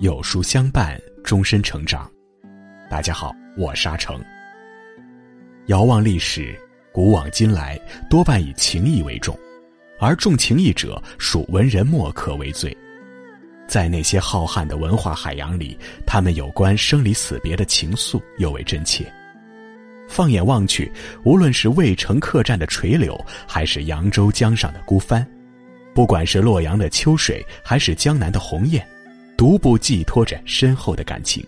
有书相伴，终身成长。大家好，我沙成。遥望历史，古往今来，多半以情义为重，而重情义者，属文人墨客为最。在那些浩瀚的文化海洋里，他们有关生离死别的情愫尤为真切。放眼望去，无论是渭城客栈的垂柳，还是扬州江上的孤帆，不管是洛阳的秋水，还是江南的鸿雁，独步寄托着深厚的感情。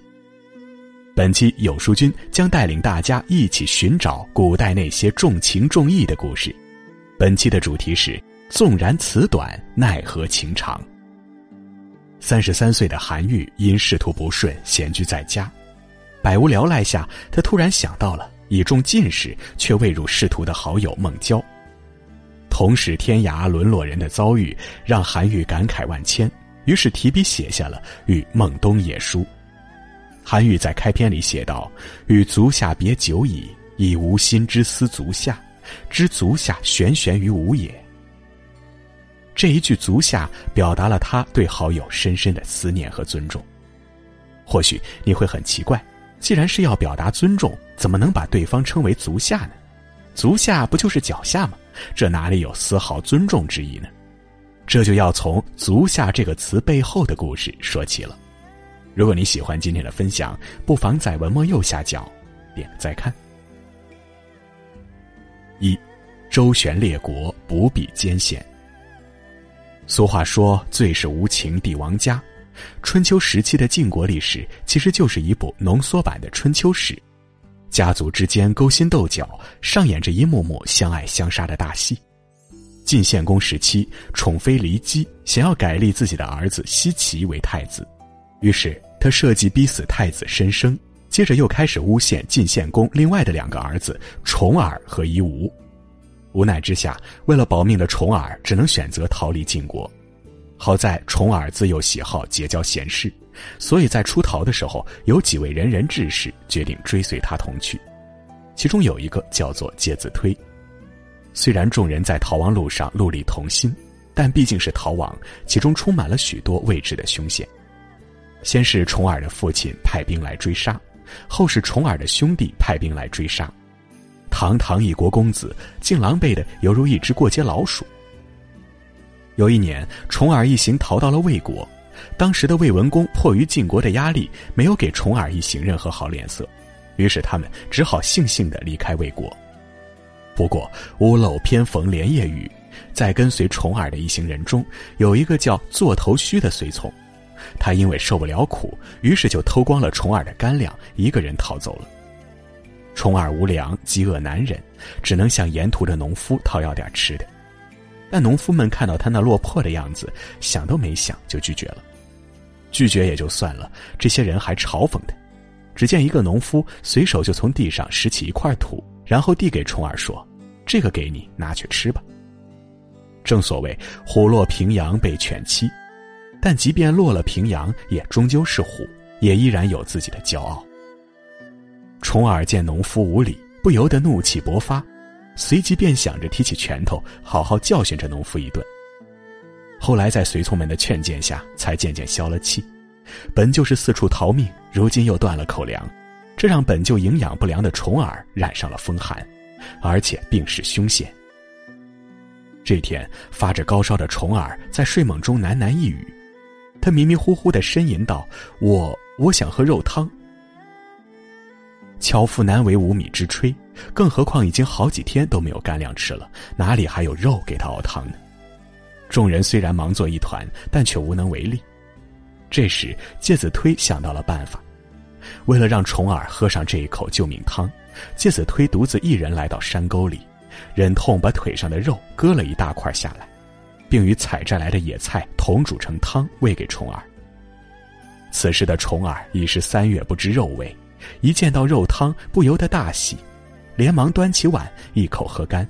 本期有书君将带领大家一起寻找古代那些重情重义的故事。本期的主题是：纵然词短，奈何情长。三十三岁的韩愈因仕途不顺，闲居在家，百无聊赖下，他突然想到了。已中进士却未入仕途的好友孟郊，同是天涯沦落人的遭遇让韩愈感慨万千，于是提笔写下了《与孟东野书》。韩愈在开篇里写道：“与足下别久矣，已无心之思足下，知足下悬悬于吾也。”这一句“足下”表达了他对好友深深的思念和尊重。或许你会很奇怪。既然是要表达尊重，怎么能把对方称为足下呢？足下不就是脚下吗？这哪里有丝毫尊重之意呢？这就要从“足下”这个词背后的故事说起了。如果你喜欢今天的分享，不妨在文末右下角点个再看。一，周旋列国，不必艰险。俗话说：“最是无情帝王家。”春秋时期的晋国历史其实就是一部浓缩版的春秋史，家族之间勾心斗角，上演着一幕幕相爱相杀的大戏。晋献公时期，宠妃骊姬想要改立自己的儿子奚齐为太子，于是他设计逼死太子申生，接着又开始诬陷晋献公另外的两个儿子重耳和夷吾。无奈之下，为了保命的重耳只能选择逃离晋国。好在重耳自幼喜好结交贤士，所以在出逃的时候，有几位仁人志士决定追随他同去。其中有一个叫做介子推。虽然众人在逃亡路上戮力同心，但毕竟是逃亡，其中充满了许多未知的凶险。先是重耳的父亲派兵来追杀，后是重耳的兄弟派兵来追杀，堂堂一国公子，竟狼狈的犹如一只过街老鼠。有一年，重耳一行逃到了魏国，当时的魏文公迫于晋国的压力，没有给重耳一行任何好脸色，于是他们只好悻悻的离开魏国。不过屋漏偏逢连夜雨，在跟随重耳的一行人中，有一个叫座头须的随从，他因为受不了苦，于是就偷光了重耳的干粮，一个人逃走了。重耳无粮，饥饿难忍，只能向沿途的农夫讨要点吃的。但农夫们看到他那落魄的样子，想都没想就拒绝了。拒绝也就算了，这些人还嘲讽他。只见一个农夫随手就从地上拾起一块土，然后递给重耳说：“这个给你，拿去吃吧。”正所谓“虎落平阳被犬欺”，但即便落了平阳，也终究是虎，也依然有自己的骄傲。重耳见农夫无礼，不由得怒气勃发。随即便想着提起拳头，好好教训这农夫一顿。后来在随从们的劝谏下，才渐渐消了气。本就是四处逃命，如今又断了口粮，这让本就营养不良的重耳染上了风寒，而且病势凶险。这天发着高烧的重耳在睡梦中喃喃一语，他迷迷糊糊的呻吟道：“我我想喝肉汤。”樵夫难为无米之炊，更何况已经好几天都没有干粮吃了，哪里还有肉给他熬汤呢？众人虽然忙作一团，但却无能为力。这时，介子推想到了办法，为了让重耳喝上这一口救命汤，介子推独自一人来到山沟里，忍痛把腿上的肉割了一大块下来，并与采摘来的野菜同煮成汤喂给重耳。此时的重耳已是三月不知肉味。一见到肉汤，不由得大喜，连忙端起碗一口喝干。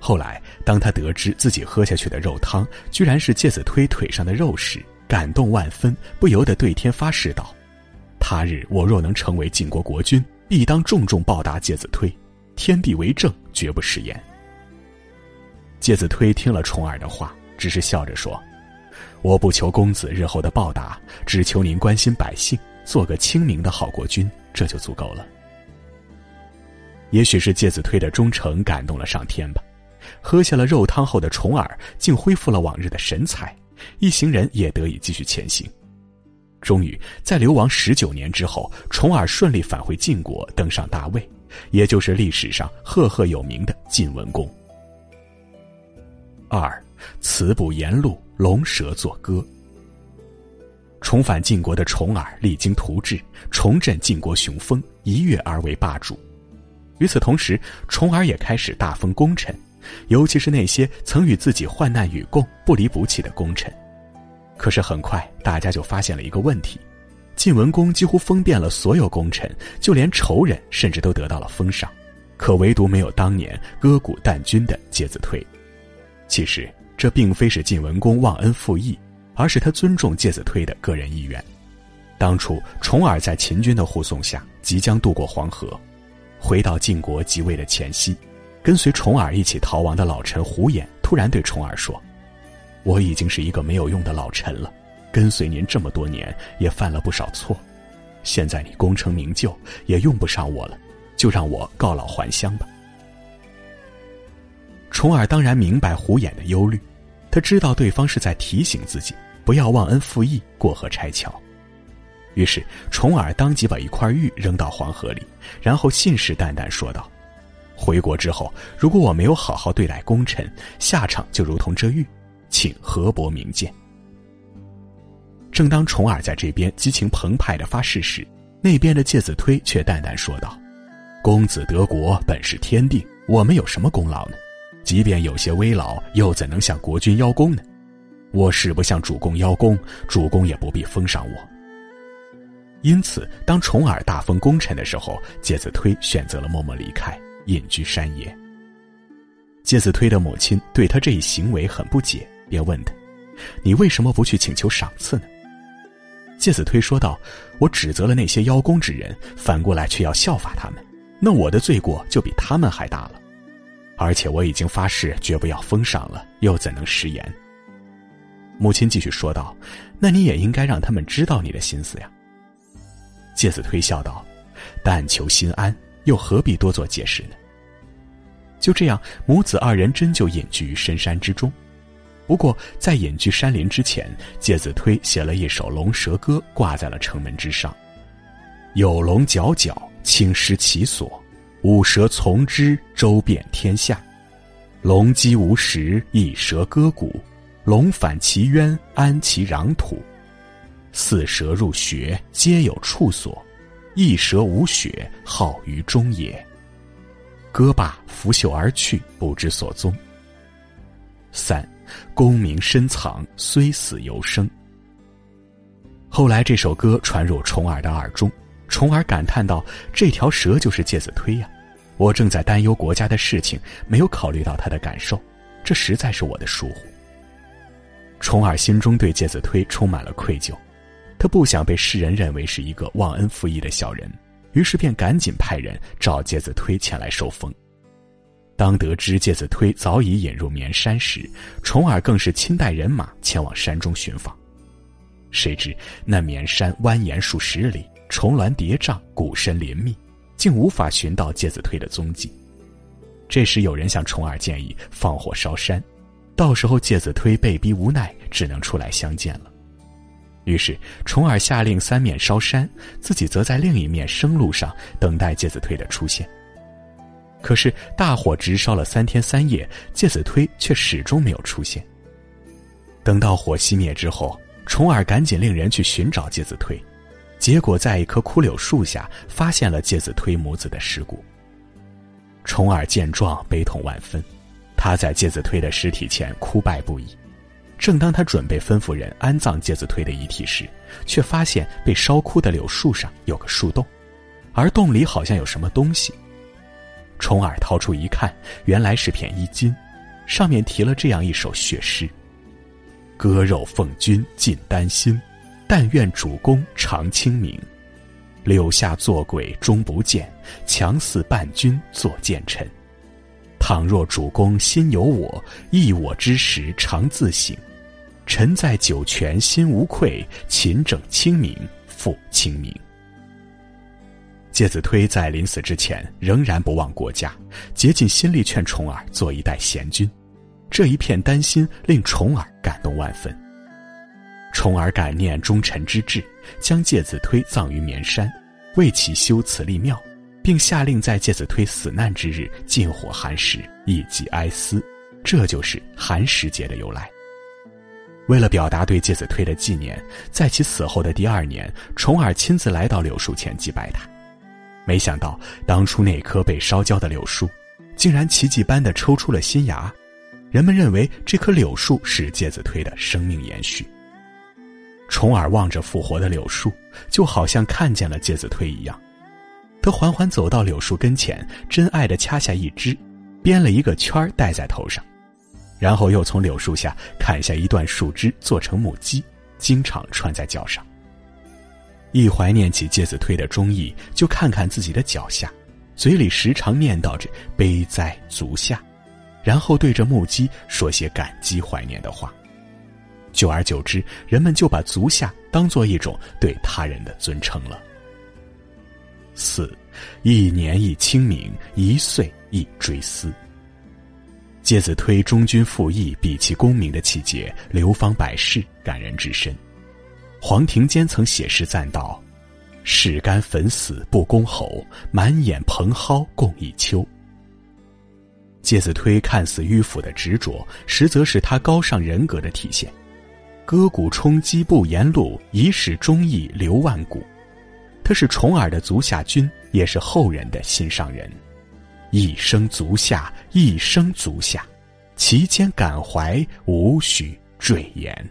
后来，当他得知自己喝下去的肉汤居然是介子推腿上的肉时，感动万分，不由得对天发誓道：“他日我若能成为晋国国君，必当重重报答介子推，天地为证，绝不食言。”介子推听了重耳的话，只是笑着说：“我不求公子日后的报答，只求您关心百姓，做个清明的好国君，这就足够了。”也许是介子推的忠诚感动了上天吧，喝下了肉汤后的重耳竟恢复了往日的神采，一行人也得以继续前行。终于在流亡十九年之后，重耳顺利返回晋国，登上大位，也就是历史上赫赫有名的晋文公。二，词不沿路，龙蛇作歌。重返晋国的重耳励精图治，重振晋国雄风，一跃而为霸主。与此同时，重耳也开始大封功臣，尤其是那些曾与自己患难与共、不离不弃的功臣。可是很快，大家就发现了一个问题：晋文公几乎封遍了所有功臣，就连仇人甚至都得到了封赏，可唯独没有当年割骨啖君的介子推。其实，这并非是晋文公忘恩负义，而是他尊重介子推的个人意愿。当初，重耳在秦军的护送下，即将渡过黄河。回到晋国即位的前夕，跟随重耳一起逃亡的老臣胡衍突然对重耳说：“我已经是一个没有用的老臣了，跟随您这么多年也犯了不少错，现在你功成名就，也用不上我了，就让我告老还乡吧。”重耳当然明白胡衍的忧虑，他知道对方是在提醒自己不要忘恩负义、过河拆桥。于是，重耳当即把一块玉扔到黄河里，然后信誓旦旦说道：“回国之后，如果我没有好好对待功臣，下场就如同这玉，请河伯明鉴。”正当重耳在这边激情澎湃的发誓时，那边的介子推却淡淡说道：“公子得国本是天定，我们有什么功劳呢？即便有些微劳，又怎能向国君邀功呢？我誓不向主公邀功，主公也不必封赏我。”因此，当重耳大封功臣的时候，介子推选择了默默离开，隐居山野。介子推的母亲对他这一行为很不解，便问他：“你为什么不去请求赏赐呢？”介子推说道：“我指责了那些邀功之人，反过来却要效法他们，那我的罪过就比他们还大了。而且我已经发誓绝不要封赏了，又怎能食言？”母亲继续说道：“那你也应该让他们知道你的心思呀。”介子推笑道：“但求心安，又何必多做解释呢？”就这样，母子二人真就隐居于深山之中。不过，在隐居山林之前，介子推写了一首龙蛇歌，挂在了城门之上：“有龙角角，青狮其所；五蛇从之，周遍天下。龙击无时，一蛇割骨；龙反其渊，安其壤土。”四蛇入穴，皆有处所；一蛇无血，号于中也。歌罢，拂袖而去，不知所踪。三，功名深藏，虽死犹生。后来这首歌传入重耳的耳中，重耳感叹道：“这条蛇就是介子推呀！我正在担忧国家的事情，没有考虑到他的感受，这实在是我的疏忽。”重耳心中对介子推充满了愧疚。他不想被世人认为是一个忘恩负义的小人，于是便赶紧派人找介子推前来受封。当得知介子推早已引入绵山时，重耳更是亲带人马前往山中寻访。谁知那绵山蜿蜒数十里，重峦叠嶂，古深林密，竟无法寻到介子推的踪迹。这时有人向重耳建议放火烧山，到时候介子推被逼无奈，只能出来相见了。于是，重耳下令三面烧山，自己则在另一面生路上等待介子推的出现。可是，大火直烧了三天三夜，介子推却始终没有出现。等到火熄灭之后，重耳赶紧令人去寻找介子推，结果在一棵枯柳树下发现了介子推母子的尸骨。重耳见状，悲痛万分，他在介子推的尸体前哭拜不已。正当他准备吩咐人安葬介子推的遗体时，却发现被烧枯的柳树上有个树洞，而洞里好像有什么东西。重耳掏出一看，原来是片衣襟，上面提了这样一首血诗：“割肉奉君尽丹心，但愿主公常清明。柳下做鬼终不见，强似伴君作谏臣。倘若主公心有我，忆我之时常自省。”臣在九泉心无愧，勤政清明复清明。介子推在临死之前仍然不忘国家，竭尽心力劝重耳做一代贤君。这一片担心令重耳感动万分。重耳感念忠臣之志，将介子推葬于绵山，为其修祠立庙，并下令在介子推死难之日禁火寒食，以祭哀思。这就是寒食节的由来。为了表达对介子推的纪念，在其死后的第二年，重耳亲自来到柳树前祭拜他。没想到，当初那棵被烧焦的柳树，竟然奇迹般的抽出了新芽。人们认为这棵柳树是介子推的生命延续。重耳望着复活的柳树，就好像看见了介子推一样。他缓缓走到柳树跟前，真爱的掐下一枝，编了一个圈戴在头上，然后又从柳树下砍下一段树枝做成木屐，经常穿在脚上。一怀念起介子推的忠义，就看看自己的脚下，嘴里时常念叨着“悲哉足下”，然后对着木屐说些感激怀念的话。久而久之，人们就把足下当做一种对他人的尊称了。四，一年一清明，一岁一追思。介子推忠君复义、毕其功名的气节，流芳百世，感人至深。黄庭坚曾写诗赞道：“士肝粉死不公侯，满眼蓬蒿共一秋。”介子推看似迂腐的执着，实则是他高尚人格的体现。割骨充饥不言路，以使忠义留万古。他是重耳的足下君，也是后人的心上人。一生足下，一生足下，其间感怀无需赘言。